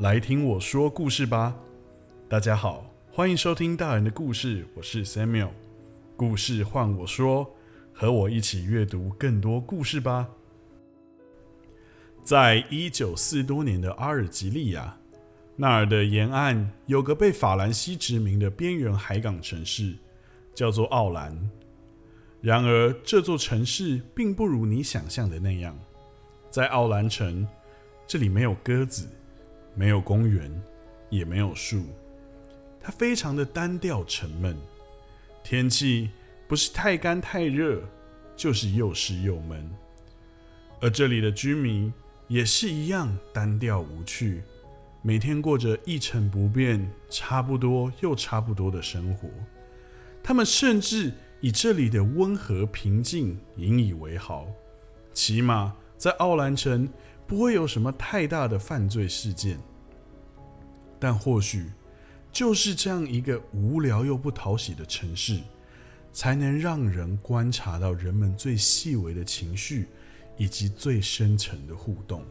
来听我说故事吧。大家好，欢迎收听大人的故事，我是 Samuel。故事换我说，和我一起阅读更多故事吧。在一九四多年的阿尔及利亚，那儿的沿岸有个被法兰西殖民的边缘海港城市，叫做奥兰。然而，这座城市并不如你想象的那样。在奥兰城，这里没有鸽子。没有公园，也没有树，它非常的单调沉闷。天气不是太干太热，就是又湿又闷。而这里的居民也是一样单调无趣，每天过着一成不变、差不多又差不多的生活。他们甚至以这里的温和平静引以为豪，起码在奥兰城。不会有什么太大的犯罪事件，但或许就是这样一个无聊又不讨喜的城市，才能让人观察到人们最细微的情绪以及最深层的互动，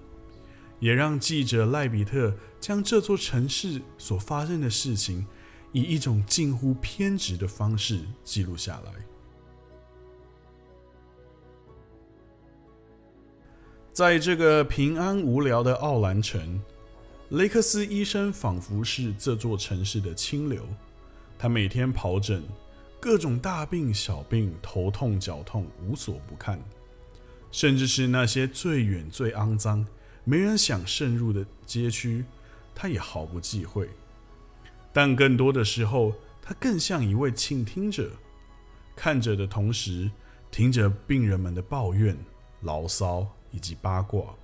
也让记者赖比特将这座城市所发生的事情，以一种近乎偏执的方式记录下来。在这个平安无聊的奥兰城，雷克斯医生仿佛是这座城市的清流。他每天跑诊，各种大病小病、头痛脚痛无所不看，甚至是那些最远最肮脏、没人想渗入的街区，他也毫不忌讳。但更多的时候，他更像一位倾听者，看着的同时，听着病人们的抱怨、牢骚。以及八卦，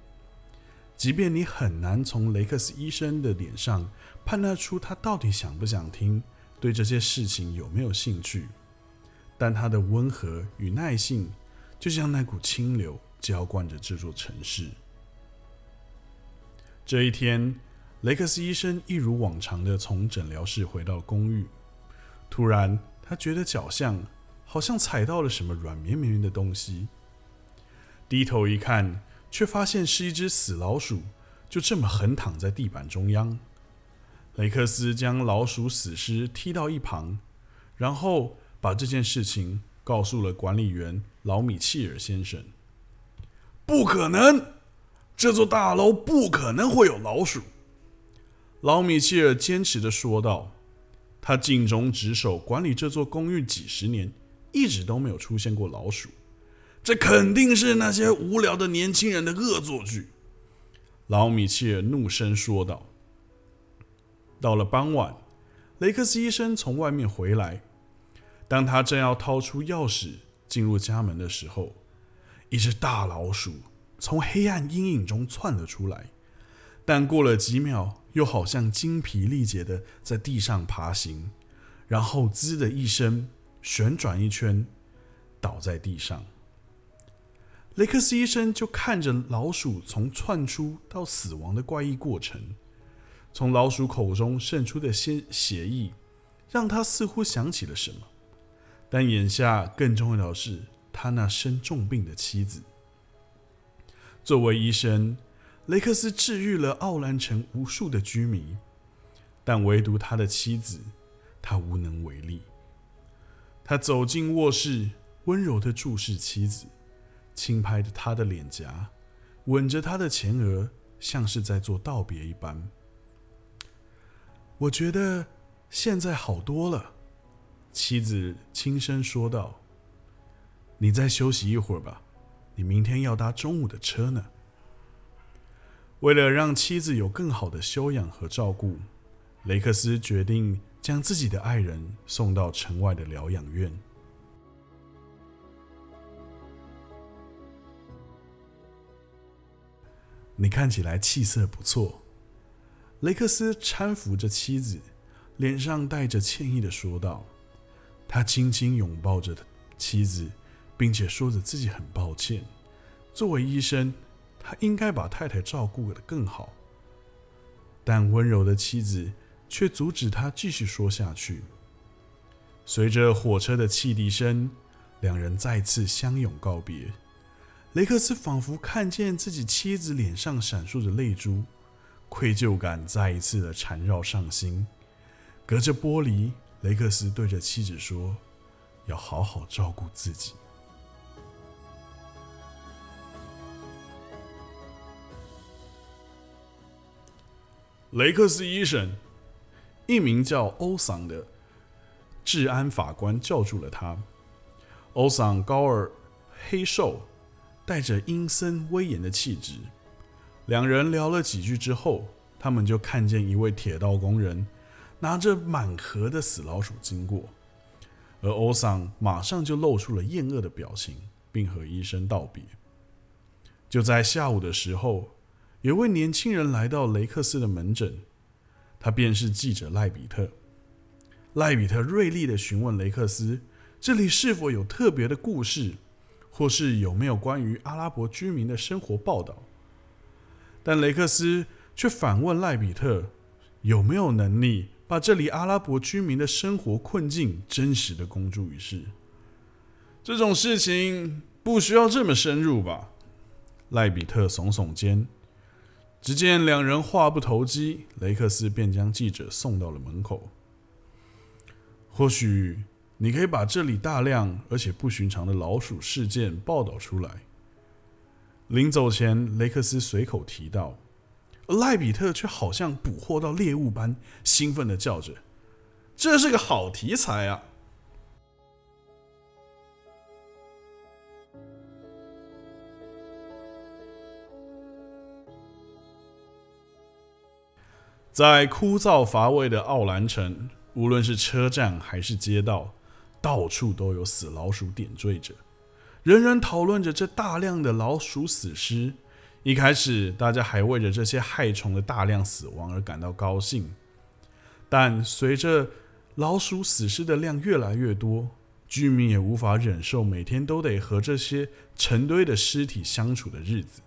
即便你很难从雷克斯医生的脸上判断出他到底想不想听，对这些事情有没有兴趣，但他的温和与耐性，就像那股清流浇灌着这座城市。这一天，雷克斯医生一如往常的从诊疗室回到公寓，突然他觉得脚下好像踩到了什么软绵绵的东西。低头一看，却发现是一只死老鼠，就这么横躺在地板中央。雷克斯将老鼠死尸踢到一旁，然后把这件事情告诉了管理员老米切尔先生。不可能，这座大楼不可能会有老鼠。老米切尔坚持的说道：“他尽忠职守，管理这座公寓几十年，一直都没有出现过老鼠。”这肯定是那些无聊的年轻人的恶作剧，老米切尔怒声说道。到了傍晚，雷克斯医生从外面回来，当他正要掏出钥匙进入家门的时候，一只大老鼠从黑暗阴影中窜了出来，但过了几秒，又好像精疲力竭的在地上爬行，然后滋的一声旋转一圈，倒在地上。雷克斯医生就看着老鼠从窜出到死亡的怪异过程，从老鼠口中渗出的鲜血液，让他似乎想起了什么。但眼下更重要的是，他那生重病的妻子。作为医生，雷克斯治愈了奥兰城无数的居民，但唯独他的妻子，他无能为力。他走进卧室，温柔的注视妻子。轻拍着他的脸颊，吻着他的前额，像是在做道别一般。我觉得现在好多了，妻子轻声说道：“你再休息一会儿吧，你明天要搭中午的车呢。”为了让妻子有更好的休养和照顾，雷克斯决定将自己的爱人送到城外的疗养院。你看起来气色不错，雷克斯搀扶着妻子，脸上带着歉意的说道。他轻轻拥抱着妻子，并且说着自己很抱歉。作为医生，他应该把太太照顾得更好。但温柔的妻子却阻止他继续说下去。随着火车的汽笛声，两人再次相拥告别。雷克斯仿佛看见自己妻子脸上闪烁着泪珠，愧疚感再一次的缠绕上心。隔着玻璃，雷克斯对着妻子说：“要好好照顾自己。”雷克斯医生，一名叫欧桑的治安法官叫住了他。欧桑高尔黑瘦，带着阴森威严的气质。两人聊了几句之后，他们就看见一位铁道工人拿着满盒的死老鼠经过，而欧桑马上就露出了厌恶的表情，并和医生道别。就在下午的时候，有位年轻人来到雷克斯的门诊，他便是记者赖比特。赖比特锐利的询问雷克斯：“这里是否有特别的故事，或是有没有关于阿拉伯居民的生活报道？”但雷克斯却反问赖比特：“有没有能力把这里阿拉伯居民的生活困境真实的公诸于世？这种事情不需要这么深入吧？”赖比特耸耸肩。只见两人话不投机，雷克斯便将记者送到了门口。或许你可以把这里大量而且不寻常的老鼠事件报道出来。临走前，雷克斯随口提到，赖比特却好像捕获到猎物般，兴奋的叫着：“这是个好题材啊！”在枯燥乏味的奥兰城，无论是车站还是街道，到处都有死老鼠点缀着。人人讨论着这大量的老鼠死尸。一开始，大家还为着这些害虫的大量死亡而感到高兴。但随着老鼠死尸的量越来越多，居民也无法忍受每天都得和这些成堆的尸体相处的日子。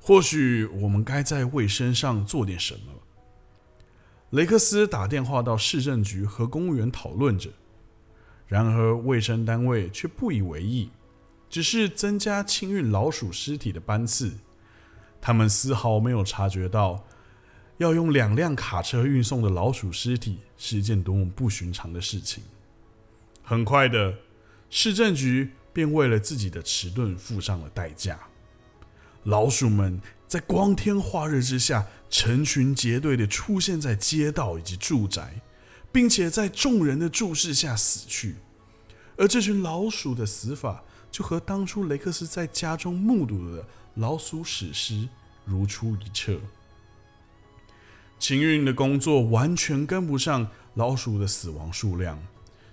或许我们该在卫生上做点什么。雷克斯打电话到市政局和公务员讨论着。然而，卫生单位却不以为意，只是增加清运老鼠尸体的班次。他们丝毫没有察觉到，要用两辆卡车运送的老鼠尸体是一件多么不寻常的事情。很快的，市政局便为了自己的迟钝付上了代价。老鼠们在光天化日之下，成群结队的出现在街道以及住宅。并且在众人的注视下死去，而这群老鼠的死法就和当初雷克斯在家中目睹的老鼠死尸如出一辙。清运的工作完全跟不上老鼠的死亡数量，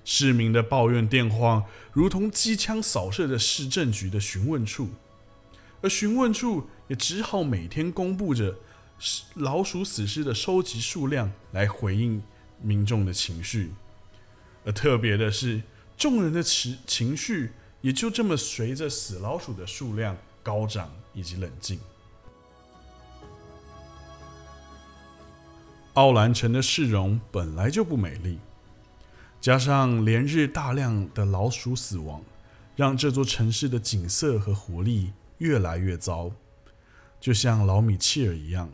市民的抱怨电话如同机枪扫射着市政局的询问处，而询问处也只好每天公布着老鼠死尸的收集数量来回应。民众的情绪，而特别的是，众人的情情绪也就这么随着死老鼠的数量高涨以及冷静。奥兰城的市容本来就不美丽，加上连日大量的老鼠死亡，让这座城市的景色和活力越来越糟，就像老米切尔一样。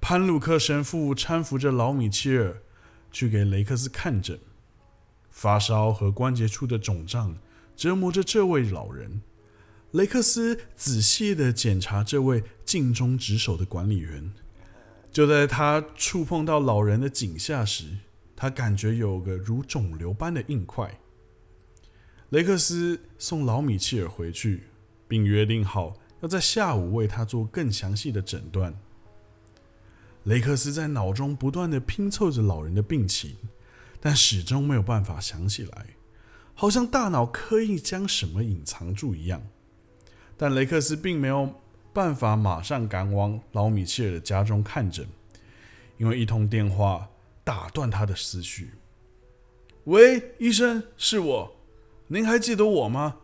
潘鲁克神父搀扶着老米切尔去给雷克斯看诊，发烧和关节处的肿胀折磨着这位老人。雷克斯仔细的检查这位尽忠职守的管理员。就在他触碰到老人的颈下时，他感觉有个如肿瘤般的硬块。雷克斯送老米切尔回去，并约定好要在下午为他做更详细的诊断。雷克斯在脑中不断的拼凑着老人的病情，但始终没有办法想起来，好像大脑刻意将什么隐藏住一样。但雷克斯并没有办法马上赶往老米切尔的家中看诊，因为一通电话打断他的思绪。“喂，医生，是我，您还记得我吗？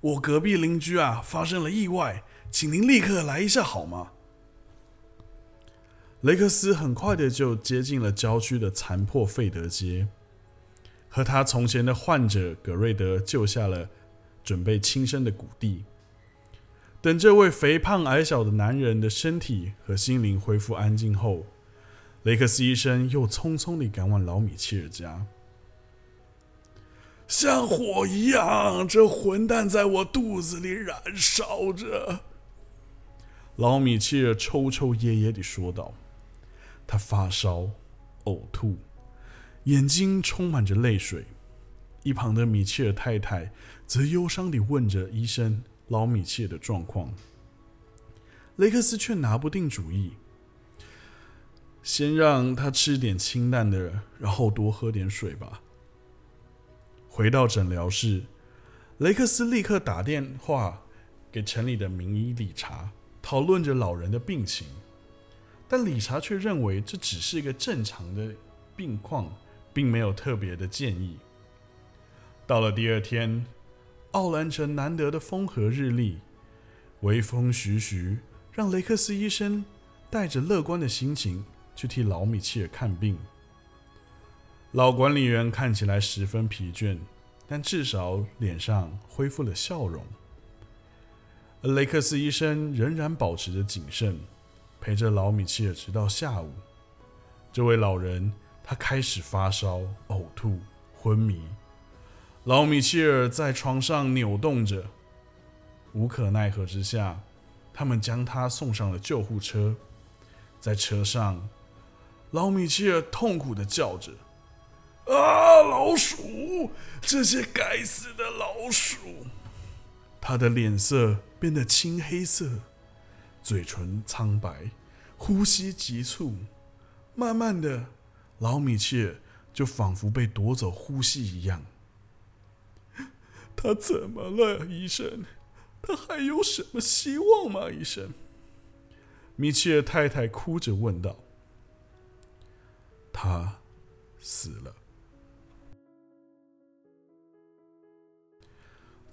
我隔壁邻居啊，发生了意外，请您立刻来一下好吗？”雷克斯很快的就接近了郊区的残破费德街，和他从前的患者葛瑞德救下了准备轻生的谷地。等这位肥胖矮小的男人的身体和心灵恢复安静后，雷克斯医生又匆匆地赶往老米切尔家。像火一样，这混蛋在我肚子里燃烧着。老米切尔抽抽噎噎地说道：“他发烧、呕吐，眼睛充满着泪水。”一旁的米切尔太太则忧伤地问着医生：“老米切尔的状况。”雷克斯却拿不定主意。先让他吃点清淡的，然后多喝点水吧。回到诊疗室，雷克斯立刻打电话给城里的名医理查。讨论着老人的病情，但理查却认为这只是一个正常的病况，并没有特别的建议。到了第二天，奥兰城难得的风和日丽，微风徐徐，让雷克斯医生带着乐观的心情去替老米切尔看病。老管理员看起来十分疲倦，但至少脸上恢复了笑容。雷克斯医生仍然保持着谨慎，陪着老米切尔直到下午。这位老人他开始发烧、呕吐、昏迷。老米切尔在床上扭动着，无可奈何之下，他们将他送上了救护车。在车上，老米切尔痛苦的叫着：“啊，老鼠！这些该死的老鼠！”他的脸色变得青黑色，嘴唇苍白，呼吸急促。慢慢的，老米切就仿佛被夺走呼吸一样。他怎么了，医生？他还有什么希望吗，医生？米切尔太太哭着问道。他死了。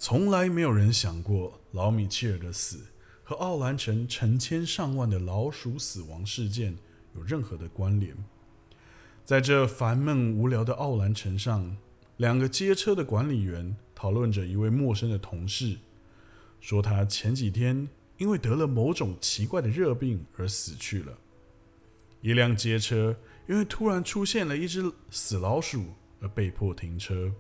从来没有人想过老米切尔的死和奥兰城成千上万的老鼠死亡事件有任何的关联。在这烦闷无聊的奥兰城上，两个街车的管理员讨论着一位陌生的同事，说他前几天因为得了某种奇怪的热病而死去了。一辆街车因为突然出现了一只死老鼠而被迫停车。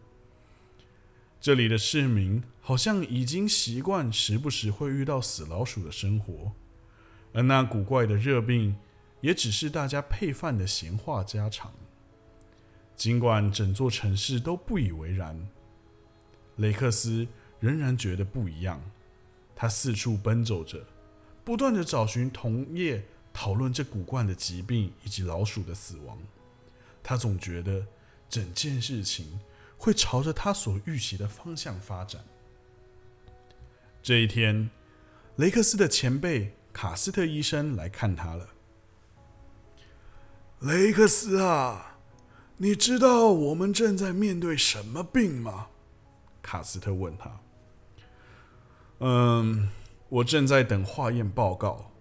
这里的市民好像已经习惯时不时会遇到死老鼠的生活，而那古怪的热病也只是大家配饭的闲话家常。尽管整座城市都不以为然，雷克斯仍然觉得不一样。他四处奔走着，不断的找寻同业讨论这古怪的疾病以及老鼠的死亡。他总觉得整件事情。会朝着他所预期的方向发展。这一天，雷克斯的前辈卡斯特医生来看他了。雷克斯啊，你知道我们正在面对什么病吗？卡斯特问他。嗯，我正在等化验报告。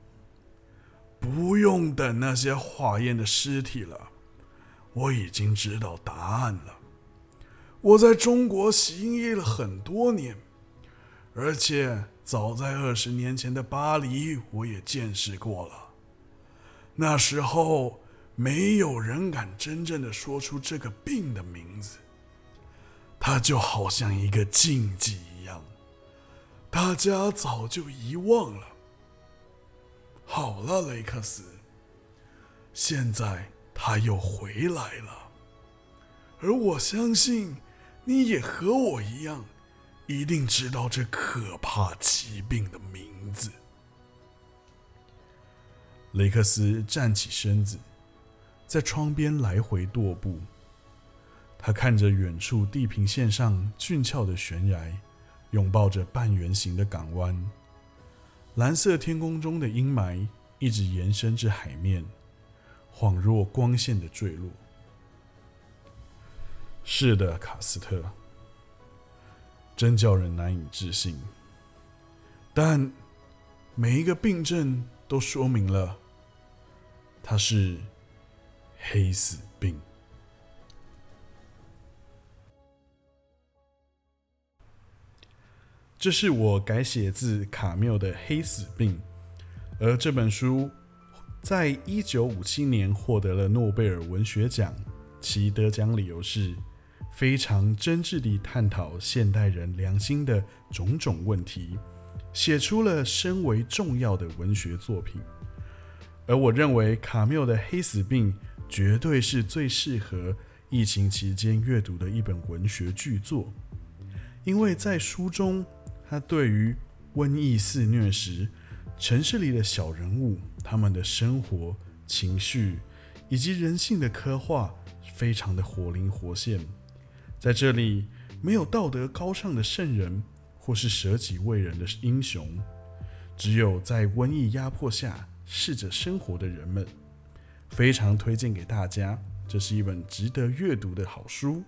不用等那些化验的尸体了，我已经知道答案了。我在中国行医了很多年，而且早在二十年前的巴黎，我也见识过了。那时候，没有人敢真正的说出这个病的名字，它就好像一个禁忌一样，大家早就遗忘了。好了，雷克斯，现在他又回来了，而我相信。你也和我一样，一定知道这可怕疾病的名字。雷克斯站起身子，在窗边来回踱步。他看着远处地平线上俊俏的悬崖，拥抱着半圆形的港湾。蓝色天空中的阴霾一直延伸至海面，恍若光线的坠落。是的，卡斯特，真叫人难以置信。但每一个病症都说明了，它是黑死病。这是我改写自卡缪的《黑死病》，而这本书在一九五七年获得了诺贝尔文学奖，其得奖理由是非常真挚地探讨现代人良心的种种问题，写出了深为重要的文学作品。而我认为卡缪的《黑死病》绝对是最适合疫情期间阅读的一本文学巨作，因为在书中，他对于瘟疫肆虐时城市里的小人物他们的生活、情绪以及人性的刻画，非常的活灵活现。在这里，没有道德高尚的圣人或是舍己为人的英雄，只有在瘟疫压迫下。试着生活的人们，非常推荐给大家。这是一本值得阅读的好书。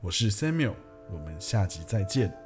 我是 Samuel，我们下集再见。